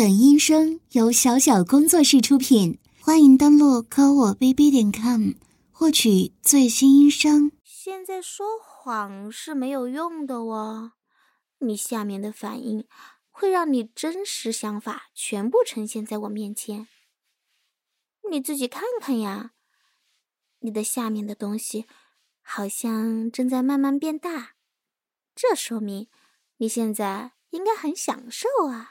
本音声由小小工作室出品，欢迎登录科我 bb 点 com 获取最新音声。现在说谎是没有用的哦，你下面的反应会让你真实想法全部呈现在我面前。你自己看看呀，你的下面的东西好像正在慢慢变大，这说明你现在应该很享受啊。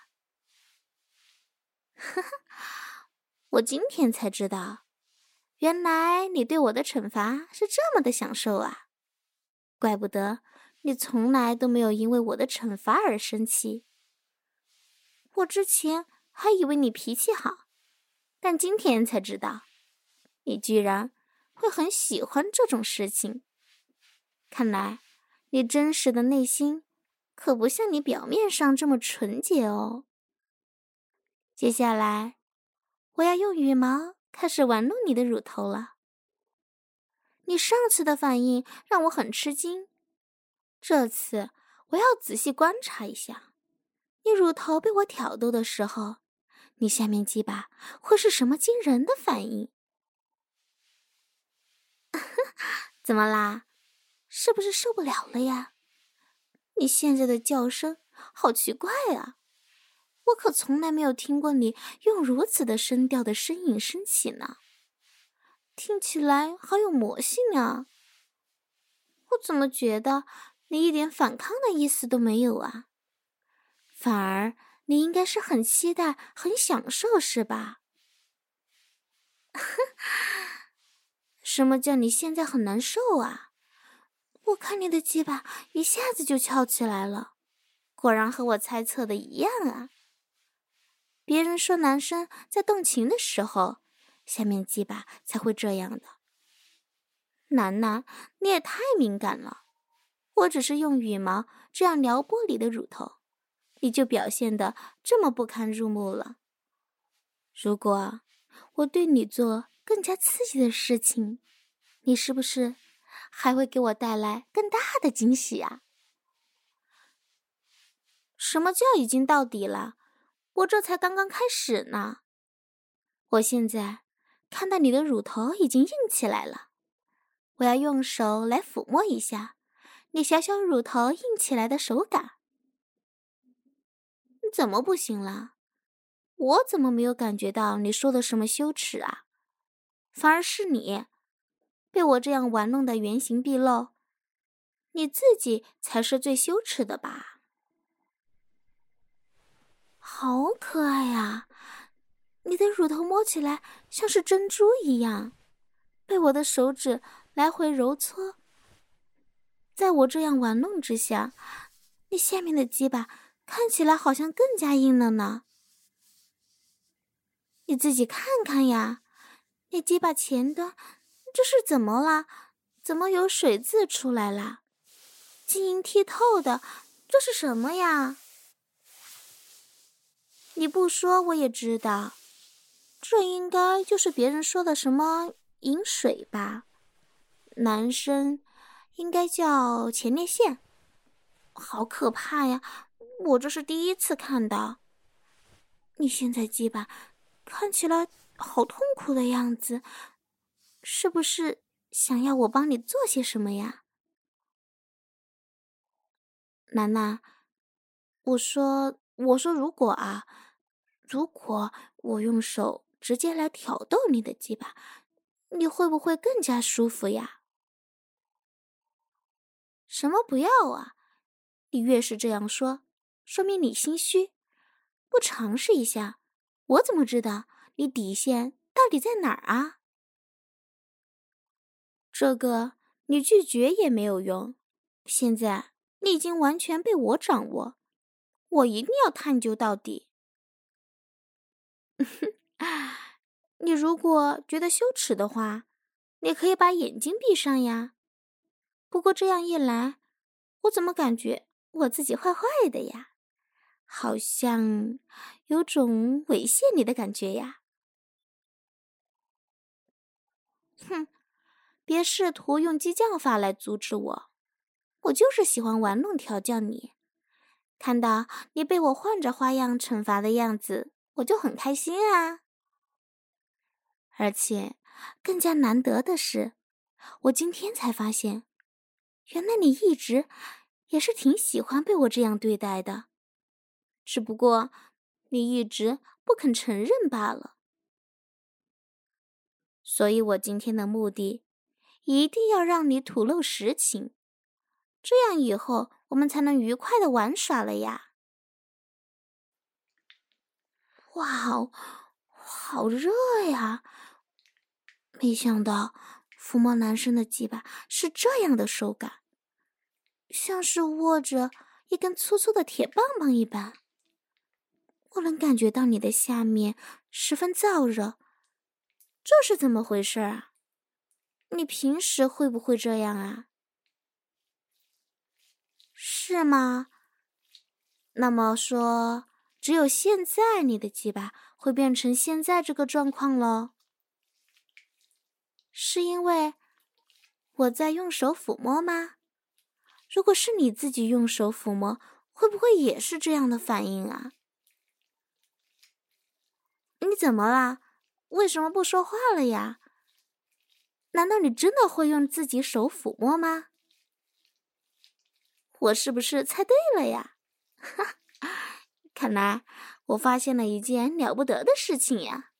哈哈，我今天才知道，原来你对我的惩罚是这么的享受啊！怪不得你从来都没有因为我的惩罚而生气。我之前还以为你脾气好，但今天才知道，你居然会很喜欢这种事情。看来你真实的内心可不像你表面上这么纯洁哦。接下来，我要用羽毛开始玩弄你的乳头了。你上次的反应让我很吃惊，这次我要仔细观察一下，你乳头被我挑逗的时候，你下面鸡巴会是什么惊人的反应？怎么啦？是不是受不了了呀？你现在的叫声好奇怪啊！我可从来没有听过你用如此的声调的呻吟升起呢，听起来好有魔性啊！我怎么觉得你一点反抗的意思都没有啊？反而你应该是很期待、很享受，是吧？什么叫你现在很难受啊？我看你的鸡巴一下子就翘起来了，果然和我猜测的一样啊！别人说男生在动情的时候，下面鸡巴才会这样的。楠楠，你也太敏感了。我只是用羽毛这样撩拨你的乳头，你就表现的这么不堪入目了。如果我对你做更加刺激的事情，你是不是还会给我带来更大的惊喜啊？什么叫已经到底了？我这才刚刚开始呢，我现在看到你的乳头已经硬起来了，我要用手来抚摸一下你小小乳头硬起来的手感。怎么不行了？我怎么没有感觉到你说的什么羞耻啊？反而是你被我这样玩弄的原形毕露，你自己才是最羞耻的吧？好可爱呀！你的乳头摸起来像是珍珠一样，被我的手指来回揉搓。在我这样玩弄之下，你下面的鸡巴看起来好像更加硬了呢。你自己看看呀，你鸡巴前端这是怎么了？怎么有水渍出来了？晶莹剔透的，这是什么呀？你不说我也知道，这应该就是别人说的什么饮水吧？男生应该叫前列腺，好可怕呀！我这是第一次看到。你现在鸡巴看起来好痛苦的样子，是不是想要我帮你做些什么呀？楠楠，我说，我说如果啊。如果我用手直接来挑逗你的鸡巴，你会不会更加舒服呀？什么不要啊？你越是这样说，说明你心虚。不尝试一下，我怎么知道你底线到底在哪儿啊？这个你拒绝也没有用。现在你已经完全被我掌握，我一定要探究到底。你如果觉得羞耻的话，你可以把眼睛闭上呀。不过这样一来，我怎么感觉我自己坏坏的呀？好像有种猥亵你的感觉呀。哼，别试图用激将法来阻止我，我就是喜欢玩弄调教你。看到你被我换着花样惩罚的样子。我就很开心啊。而且更加难得的是，我今天才发现，原来你一直也是挺喜欢被我这样对待的，只不过你一直不肯承认罢了。所以我今天的目的，一定要让你吐露实情，这样以后我们才能愉快的玩耍了呀。哇哦，好热呀！没想到抚摸男生的鸡巴是这样的手感，像是握着一根粗粗的铁棒棒一般。我能感觉到你的下面十分燥热，这是怎么回事啊？你平时会不会这样啊？是吗？那么说，只有现在你的鸡巴会变成现在这个状况喽？是因为我在用手抚摸吗？如果是你自己用手抚摸，会不会也是这样的反应啊？你怎么了？为什么不说话了呀？难道你真的会用自己手抚摸吗？我是不是猜对了呀？哈，看来我发现了一件了不得的事情呀！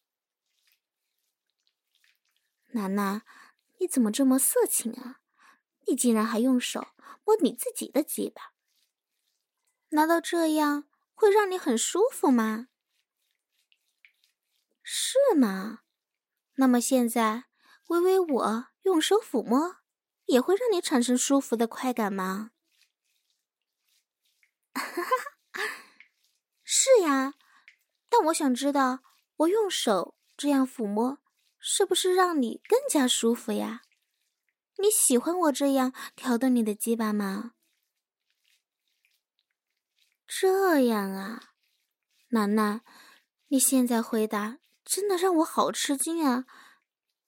楠楠，你怎么这么色情啊？你竟然还用手摸你自己的鸡巴？难道这样会让你很舒服吗？是吗？那么现在，微微我用手抚摸，也会让你产生舒服的快感吗？哈哈，是呀。但我想知道，我用手这样抚摸。是不是让你更加舒服呀？你喜欢我这样挑逗你的鸡巴吗？这样啊，楠楠，你现在回答真的让我好吃惊啊！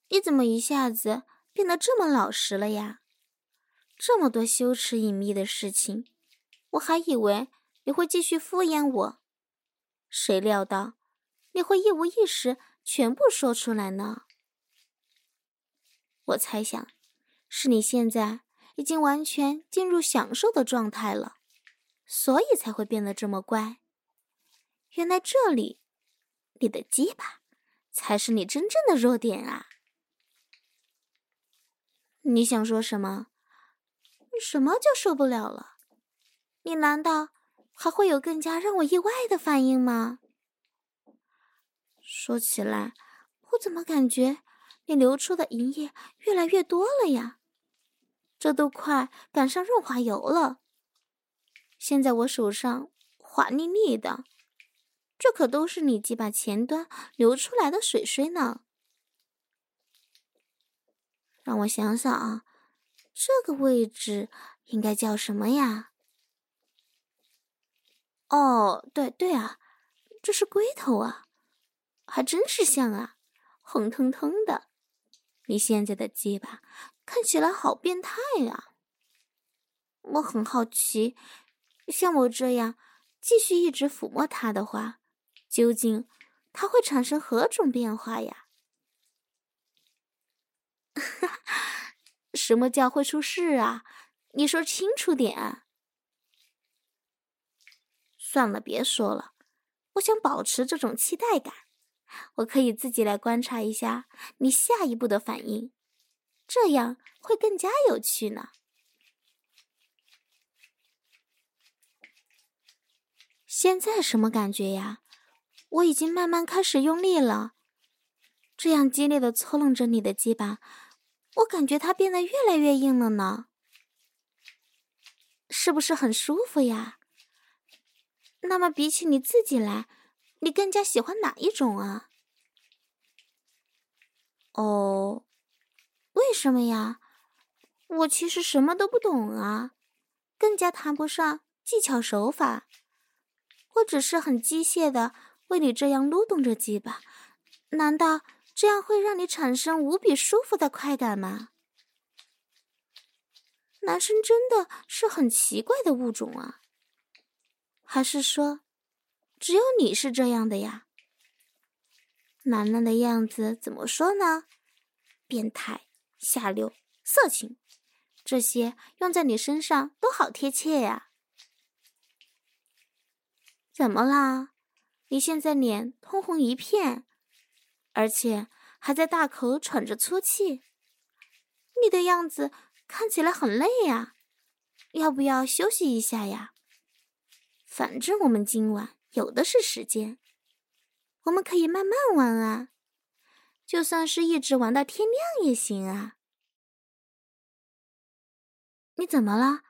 你怎么一下子变得这么老实了呀？这么多羞耻隐秘的事情，我还以为你会继续敷衍我，谁料到你会一五一十。全部说出来呢。我猜想，是你现在已经完全进入享受的状态了，所以才会变得这么乖。原来这里，你的鸡巴才是你真正的弱点啊！你想说什么？什么就受不了了？你难道还会有更加让我意外的反应吗？说起来，我怎么感觉你流出的淫液越来越多了呀？这都快赶上润滑油了。现在我手上滑腻腻的，这可都是你几把前端流出来的水水呢。让我想想啊，这个位置应该叫什么呀？哦，对对啊，这是龟头啊。还真是像啊，红彤彤的。你现在的鸡巴看起来好变态呀！我很好奇，像我这样继续一直抚摸它的话，究竟它会产生何种变化呀？哈哈，什么叫会出事啊？你说清楚点！算了，别说了，我想保持这种期待感。我可以自己来观察一下你下一步的反应，这样会更加有趣呢。现在什么感觉呀？我已经慢慢开始用力了，这样激烈的搓弄着你的鸡巴，我感觉它变得越来越硬了呢。是不是很舒服呀？那么比起你自己来，你更加喜欢哪一种啊？哦，为什么呀？我其实什么都不懂啊，更加谈不上技巧手法。我只是很机械的为你这样撸动着鸡巴，难道这样会让你产生无比舒服的快感吗？男生真的是很奇怪的物种啊，还是说？只有你是这样的呀，楠楠的样子怎么说呢？变态、下流、色情，这些用在你身上都好贴切呀。怎么啦？你现在脸通红一片，而且还在大口喘着粗气，你的样子看起来很累呀，要不要休息一下呀？反正我们今晚有的是时间，我们可以慢慢玩啊，就算是一直玩到天亮也行啊。你怎么了？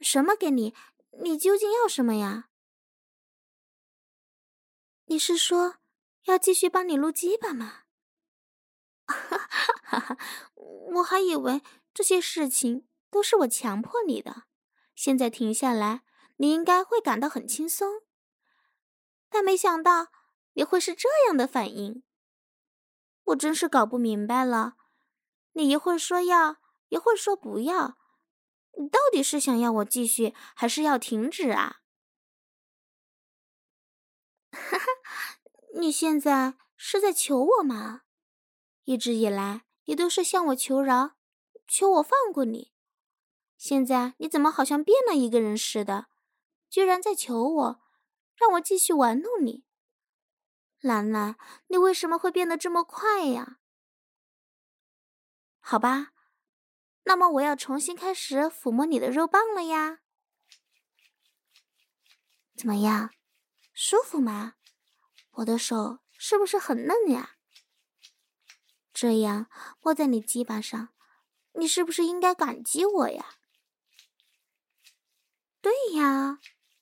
什么给你？你究竟要什么呀？你是说要继续帮你录鸡巴吗？哈哈哈！我还以为这些事情都是我强迫你的，现在停下来，你应该会感到很轻松。但没想到你会是这样的反应，我真是搞不明白了。你一会儿说要，一会儿说不要，你到底是想要我继续，还是要停止啊？哈哈，你现在是在求我吗？一直以来，你都是向我求饶，求我放过你。现在你怎么好像变了一个人似的，居然在求我，让我继续玩弄你？兰兰，你为什么会变得这么快呀？好吧，那么我要重新开始抚摸你的肉棒了呀。怎么样？舒服吗？我的手是不是很嫩呀？这样握在你鸡巴上，你是不是应该感激我呀？对呀，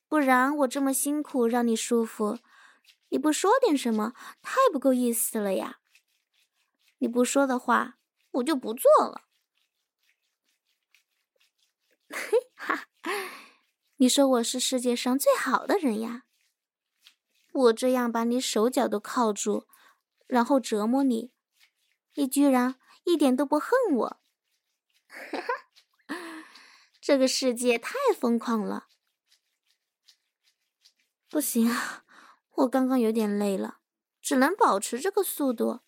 不然我这么辛苦让你舒服，你不说点什么，太不够意思了呀！你不说的话，我就不做了。嘿哈，你说我是世界上最好的人呀？我这样把你手脚都铐住，然后折磨你，你居然一点都不恨我，这个世界太疯狂了！不行啊，我刚刚有点累了，只能保持这个速度。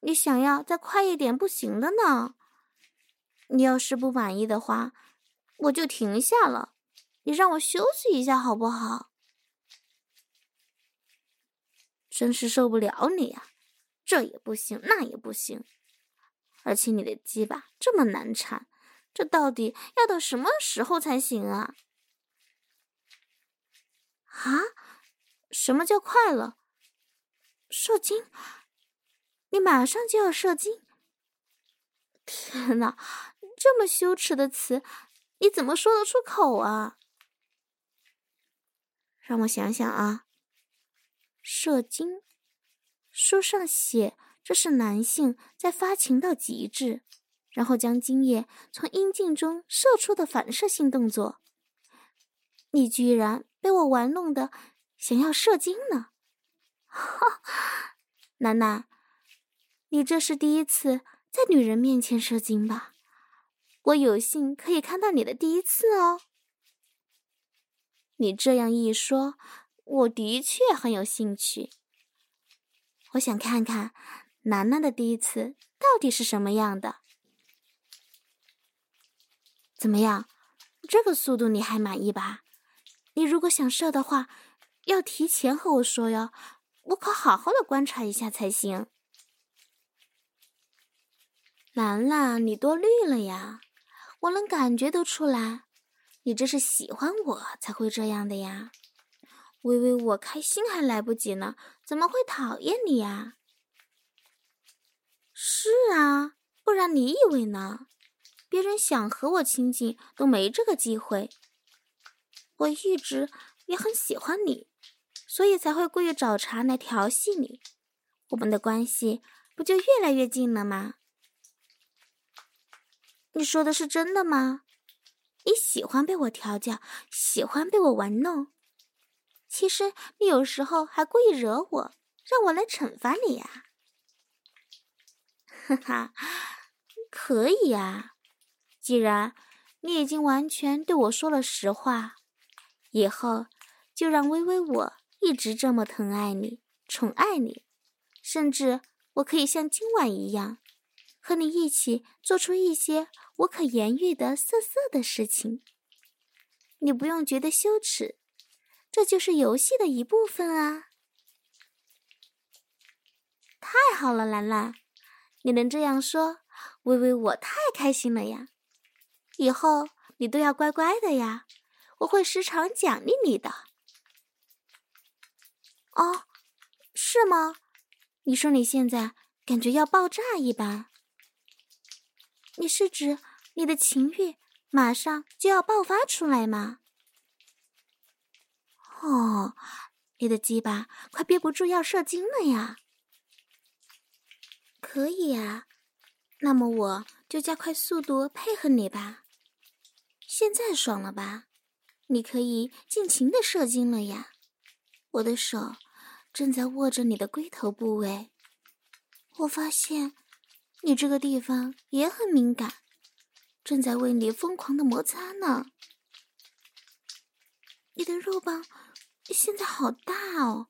你想要再快一点，不行的呢。你要是不满意的话，我就停下了。你让我休息一下好不好？真是受不了你呀！这也不行，那也不行，而且你的鸡巴这么难缠，这到底要到什么时候才行啊？啊？什么叫快了？射精？你马上就要射精？天哪，这么羞耻的词，你怎么说得出口啊？让我想想啊。射精，书上写这是男性在发情到极致，然后将精液从阴茎中射出的反射性动作。你居然被我玩弄的想要射精呢？哈，楠楠，你这是第一次在女人面前射精吧？我有幸可以看到你的第一次哦。你这样一说。我的确很有兴趣，我想看看楠楠的第一次到底是什么样的。怎么样？这个速度你还满意吧？你如果想射的话，要提前和我说哟，我可好好的观察一下才行。兰兰，你多虑了呀，我能感觉得出来，你这是喜欢我才会这样的呀。微微，我开心还来不及呢，怎么会讨厌你呀？是啊，不然你以为呢？别人想和我亲近都没这个机会。我一直也很喜欢你，所以才会故意找茬来调戏你。我们的关系不就越来越近了吗？你说的是真的吗？你喜欢被我调教，喜欢被我玩弄。其实你有时候还故意惹我，让我来惩罚你呀！哈哈，可以呀。既然你已经完全对我说了实话，以后就让微微我一直这么疼爱你、宠爱你，甚至我可以像今晚一样，和你一起做出一些我可言喻的色色的事情。你不用觉得羞耻，这就是游戏的一部分啊！太好了，兰兰，你能这样说，微微我太开心了呀！以后你都要乖乖的呀，我会时常奖励你的。哦，是吗？你说你现在感觉要爆炸一般？你是指你的情欲？马上就要爆发出来吗？哦，你的鸡巴快憋不住要射精了呀！可以呀，那么我就加快速度配合你吧。现在爽了吧？你可以尽情的射精了呀！我的手正在握着你的龟头部位，我发现你这个地方也很敏感。正在为你疯狂的摩擦呢，你的肉棒现在好大哦，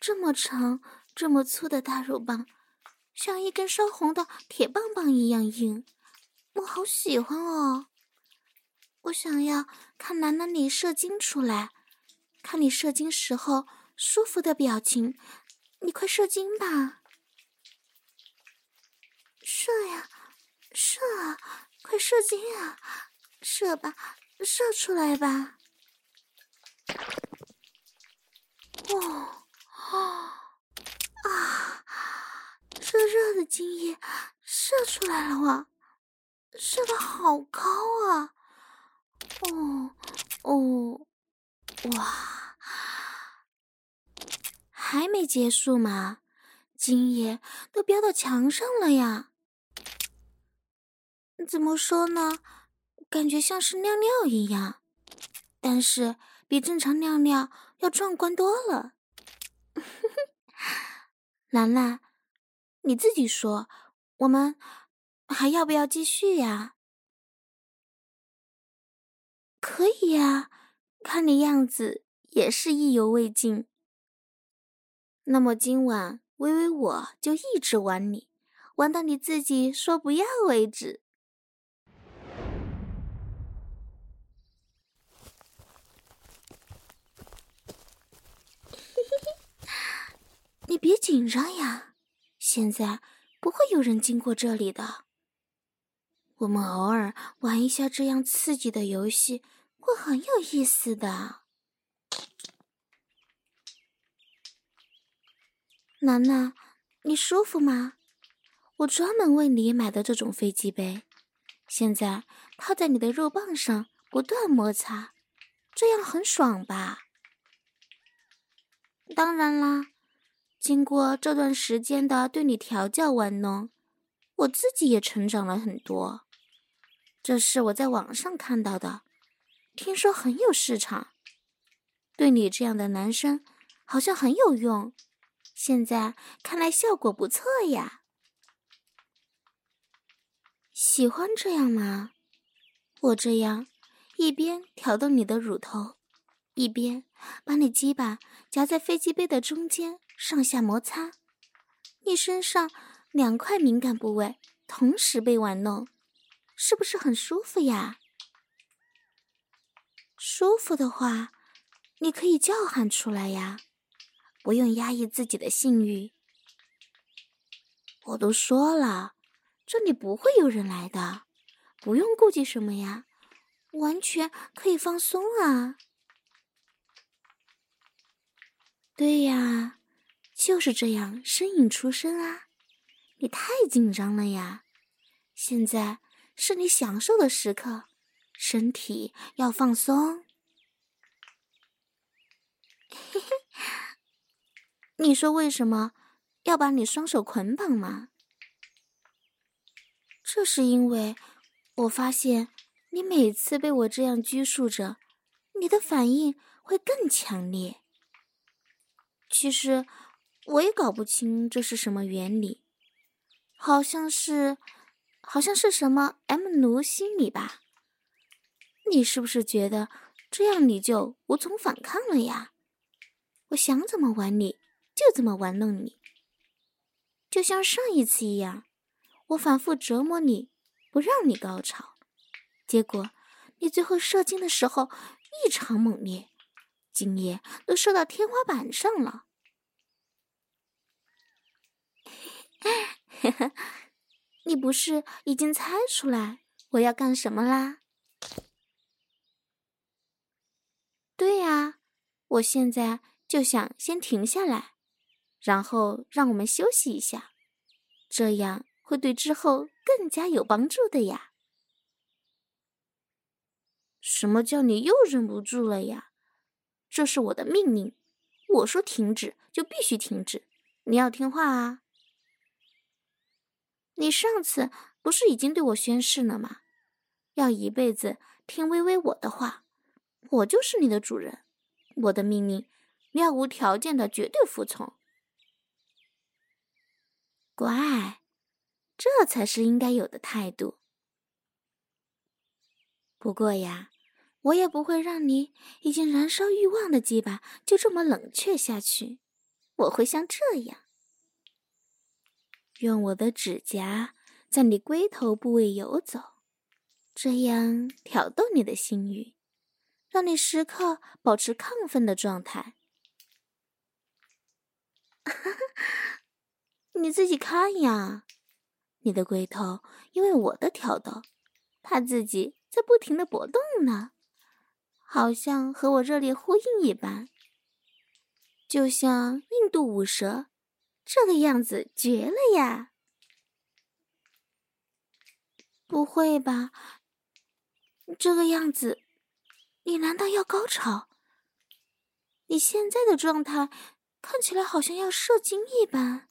这么长、这么粗的大肉棒，像一根烧红的铁棒棒一样硬，我好喜欢哦！我想要看楠楠你射精出来，看你射精时候舒服的表情，你快射精吧！射呀，射啊！快射精啊！射吧，射出来吧！哦啊啊！热热的精液射出来了哇！射的好高啊！哦哦哇！还没结束吗？精液都飙到墙上了呀！怎么说呢？感觉像是尿尿一样，但是比正常尿尿要壮观多了。兰兰，你自己说，我们还要不要继续呀？可以呀，看你样子也是意犹未尽。那么今晚微微我就一直玩你，玩到你自己说不要为止。你别紧张呀，现在不会有人经过这里的。我们偶尔玩一下这样刺激的游戏，会很有意思的。楠楠，你舒服吗？我专门为你买的这种飞机杯，现在套在你的肉棒上，不断摩擦，这样很爽吧？当然啦。经过这段时间的对你调教玩弄，我自己也成长了很多。这是我在网上看到的，听说很有市场。对你这样的男生，好像很有用。现在看来效果不错呀。喜欢这样吗？我这样一边挑动你的乳头，一边把你鸡巴夹在飞机杯的中间。上下摩擦，你身上两块敏感部位同时被玩弄，是不是很舒服呀？舒服的话，你可以叫喊出来呀，不用压抑自己的性欲。我都说了，这里不会有人来的，不用顾忌什么呀，完全可以放松啊。对呀。就是这样，呻吟出声啊！你太紧张了呀！现在是你享受的时刻，身体要放松。你说为什么要把你双手捆绑吗？这是因为我发现你每次被我这样拘束着，你的反应会更强烈。其实。我也搞不清这是什么原理，好像是，好像是什么 M 奴心理吧？你是不是觉得这样你就无从反抗了呀？我想怎么玩你就怎么玩弄你，就像上一次一样，我反复折磨你，不让你高潮，结果你最后射精的时候异常猛烈，精液都射到天花板上了。你不是已经猜出来我要干什么啦？对呀，我现在就想先停下来，然后让我们休息一下，这样会对之后更加有帮助的呀。什么叫你又忍不住了呀？这是我的命令，我说停止就必须停止，你要听话啊。你上次不是已经对我宣誓了吗？要一辈子听薇薇我的话，我就是你的主人，我的命令你要无条件的绝对服从。乖，这才是应该有的态度。不过呀，我也不会让你已经燃烧欲望的鸡巴就这么冷却下去，我会像这样。用我的指甲在你龟头部位游走，这样挑逗你的性欲，让你时刻保持亢奋的状态。你自己看呀，你的龟头因为我的挑逗，它自己在不停的搏动呢，好像和我热烈呼应一般，就像印度舞蛇。这个样子绝了呀！不会吧？这个样子，你难道要高潮？你现在的状态看起来好像要射精一般。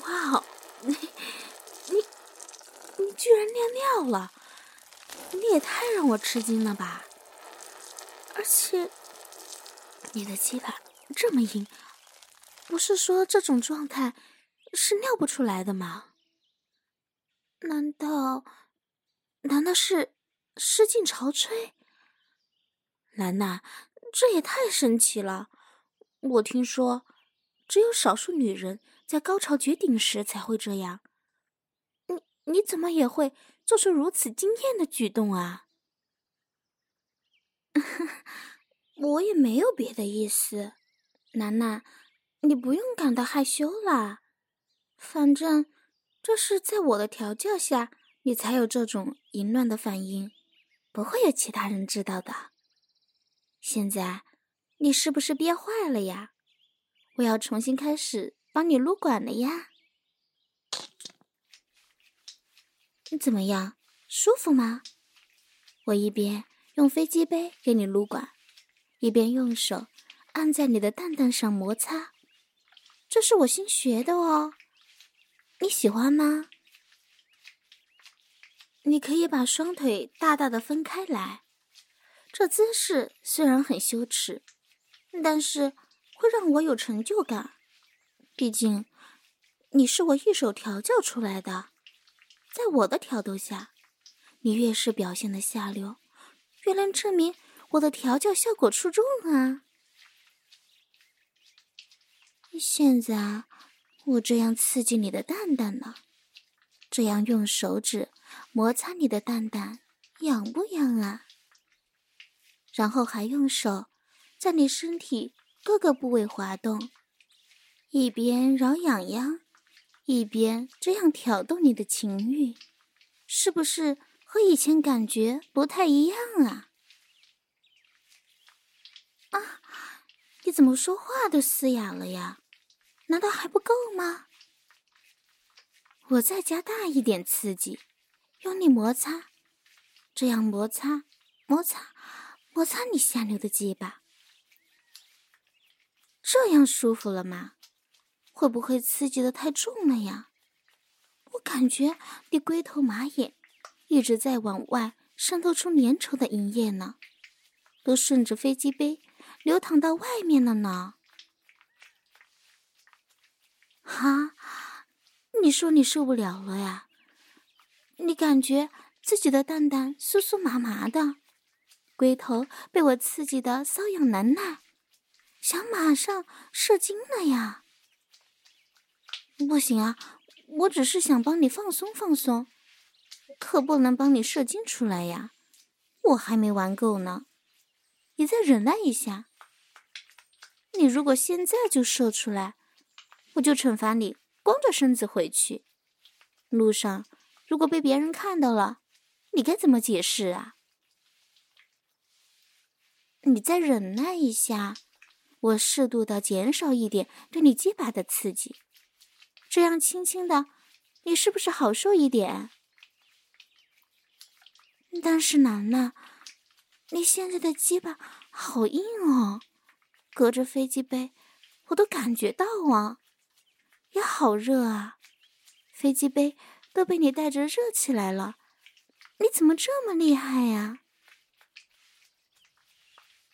哇哦，你你你居然尿尿了！你也太让我吃惊了吧！而且，你的鸡巴。这么硬，不是说这种状态是尿不出来的吗？难道，难道是失禁潮吹？兰娜，这也太神奇了！我听说，只有少数女人在高潮绝顶时才会这样。你你怎么也会做出如此惊艳的举动啊？我也没有别的意思。楠楠，你不用感到害羞啦。反正这是在我的调教下，你才有这种淫乱的反应，不会有其他人知道的。现在你是不是憋坏了呀？我要重新开始帮你撸管了呀。你怎么样？舒服吗？我一边用飞机杯给你撸管，一边用手。按在你的蛋蛋上摩擦，这是我新学的哦，你喜欢吗？你可以把双腿大大的分开来，这姿势虽然很羞耻，但是会让我有成就感。毕竟你是我一手调教出来的，在我的挑逗下，你越是表现的下流，越能证明我的调教效果出众啊。现在我这样刺激你的蛋蛋呢，这样用手指摩擦你的蛋蛋，痒不痒啊？然后还用手在你身体各个部位滑动，一边挠痒痒，一边这样挑逗你的情欲，是不是和以前感觉不太一样啊？啊，你怎么说话都嘶哑了呀？难道还不够吗？我再加大一点刺激，用力摩擦，这样摩擦、摩擦、摩擦你下流的鸡巴，这样舒服了吗？会不会刺激的太重了呀？我感觉你龟头马眼一直在往外渗透出粘稠的淫液呢，都顺着飞机杯流淌到外面了呢。哈，你说你受不了了呀？你感觉自己的蛋蛋酥酥麻麻的，龟头被我刺激的瘙痒难耐，想马上射精了呀？不行啊，我只是想帮你放松放松，可不能帮你射精出来呀，我还没玩够呢，你再忍耐一下。你如果现在就射出来，我就惩罚你光着身子回去。路上如果被别人看到了，你该怎么解释啊？你再忍耐一下，我适度的减少一点对你鸡巴的刺激，这样轻轻的，你是不是好受一点？但是楠楠，你现在的鸡巴好硬哦。隔着飞机杯，我都感觉到啊，也好热啊！飞机杯都被你带着热起来了，你怎么这么厉害呀？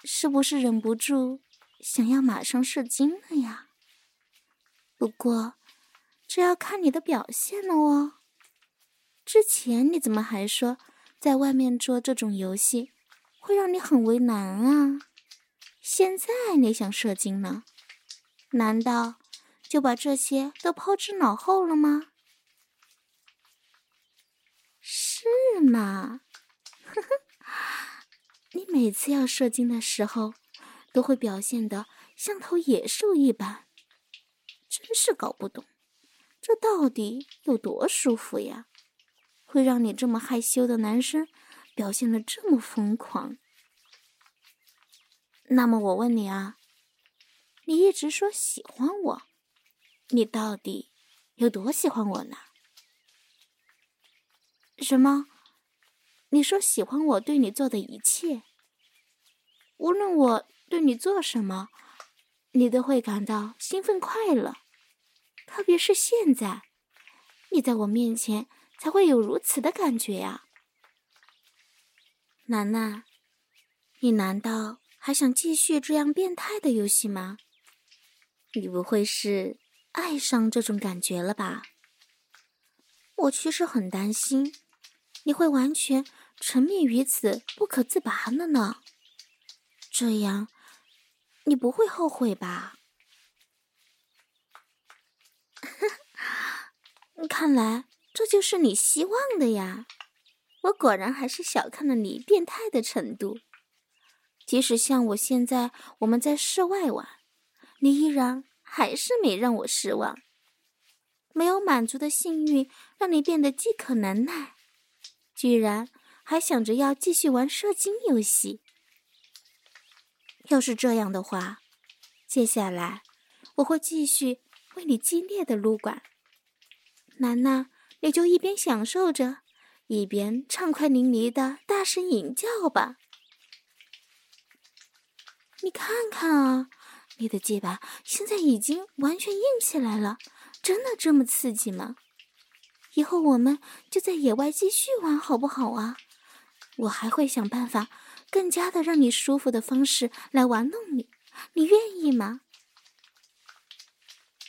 是不是忍不住想要马上射精了呀？不过，这要看你的表现了哦。之前你怎么还说在外面做这种游戏会让你很为难啊？现在你想射精呢？难道就把这些都抛之脑后了吗？是吗？呵呵，你每次要射精的时候，都会表现得像头野兽一般，真是搞不懂，这到底有多舒服呀？会让你这么害羞的男生表现的这么疯狂。那么我问你啊，你一直说喜欢我，你到底有多喜欢我呢？什么？你说喜欢我对你做的一切，无论我对你做什么，你都会感到兴奋快乐，特别是现在，你在我面前才会有如此的感觉呀。楠楠，你难道还想继续这样变态的游戏吗？你不会是爱上这种感觉了吧？我其实很担心，你会完全沉迷于此不可自拔了呢。这样，你不会后悔吧？看来这就是你希望的呀。我果然还是小看了你变态的程度。即使像我现在，我们在室外玩，你依然还是没让我失望。没有满足的性欲让你变得饥渴难耐，居然还想着要继续玩射精游戏。要是这样的话，接下来我会继续为你激烈的撸管。楠楠，你就一边享受着，一边畅快淋漓的大声吟叫吧。你看看啊，你的鸡巴现在已经完全硬起来了，真的这么刺激吗？以后我们就在野外继续玩好不好啊？我还会想办法，更加的让你舒服的方式来玩弄你，你愿意吗？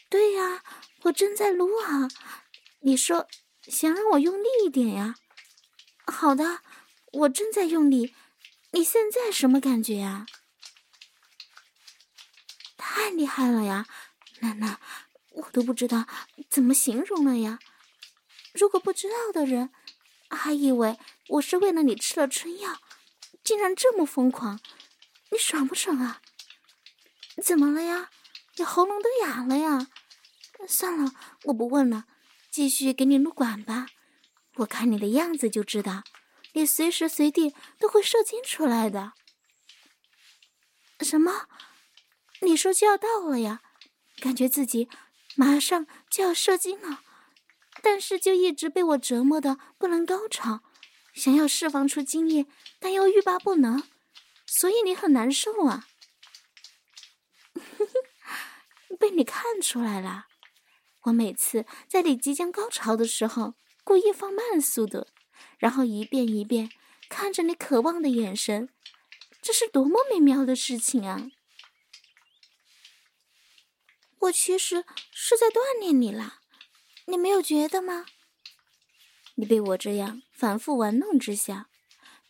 对呀，我正在撸啊。你说想让我用力一点呀？好的，我正在用力。你现在什么感觉呀？太厉害了呀，奶奶，我都不知道怎么形容了呀。如果不知道的人还以为我是为了你吃了春药，竟然这么疯狂，你爽不爽啊？怎么了呀？你喉咙都哑了呀？算了，我不问了，继续给你撸管吧。我看你的样子就知道，你随时随地都会射精出来的。什么？你说就要到了呀，感觉自己马上就要射精了，但是就一直被我折磨的不能高潮，想要释放出精液，但又欲罢不能，所以你很难受啊。被你看出来了，我每次在你即将高潮的时候，故意放慢速度，然后一遍一遍看着你渴望的眼神，这是多么美妙的事情啊！我其实是在锻炼你啦，你没有觉得吗？你被我这样反复玩弄之下，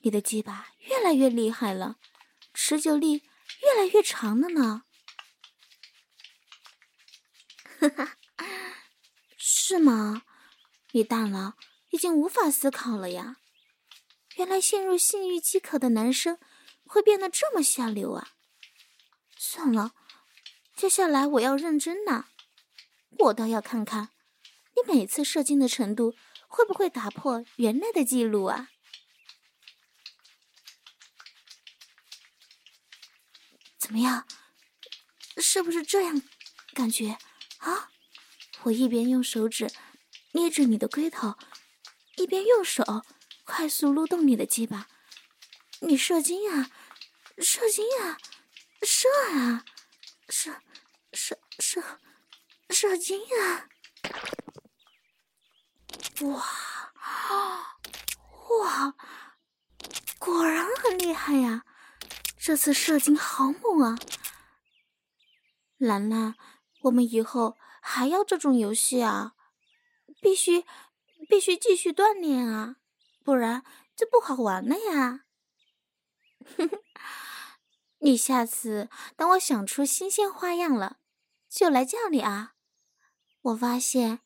你的鸡巴越来越厉害了，持久力越来越长了呢。哈哈，是吗？你大脑已经无法思考了呀？原来陷入性欲饥渴的男生会变得这么下流啊！算了，接下来我要认真呢，我倒要看看你每次射精的程度会不会打破原来的记录啊！怎么样？是不是这样感觉啊？我一边用手指捏着你的龟头，一边用手快速撸动你的鸡巴。你射精啊，射精啊，射啊，射射射射精啊！哇哇，果然很厉害呀！这次射精好猛啊！兰兰，我们以后还要这种游戏啊？必须，必须继续锻炼啊，不然就不好玩了呀。哼哼，你下次等我想出新鲜花样了，就来叫你啊。我发现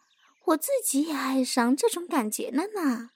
我自己也爱上这种感觉了呢。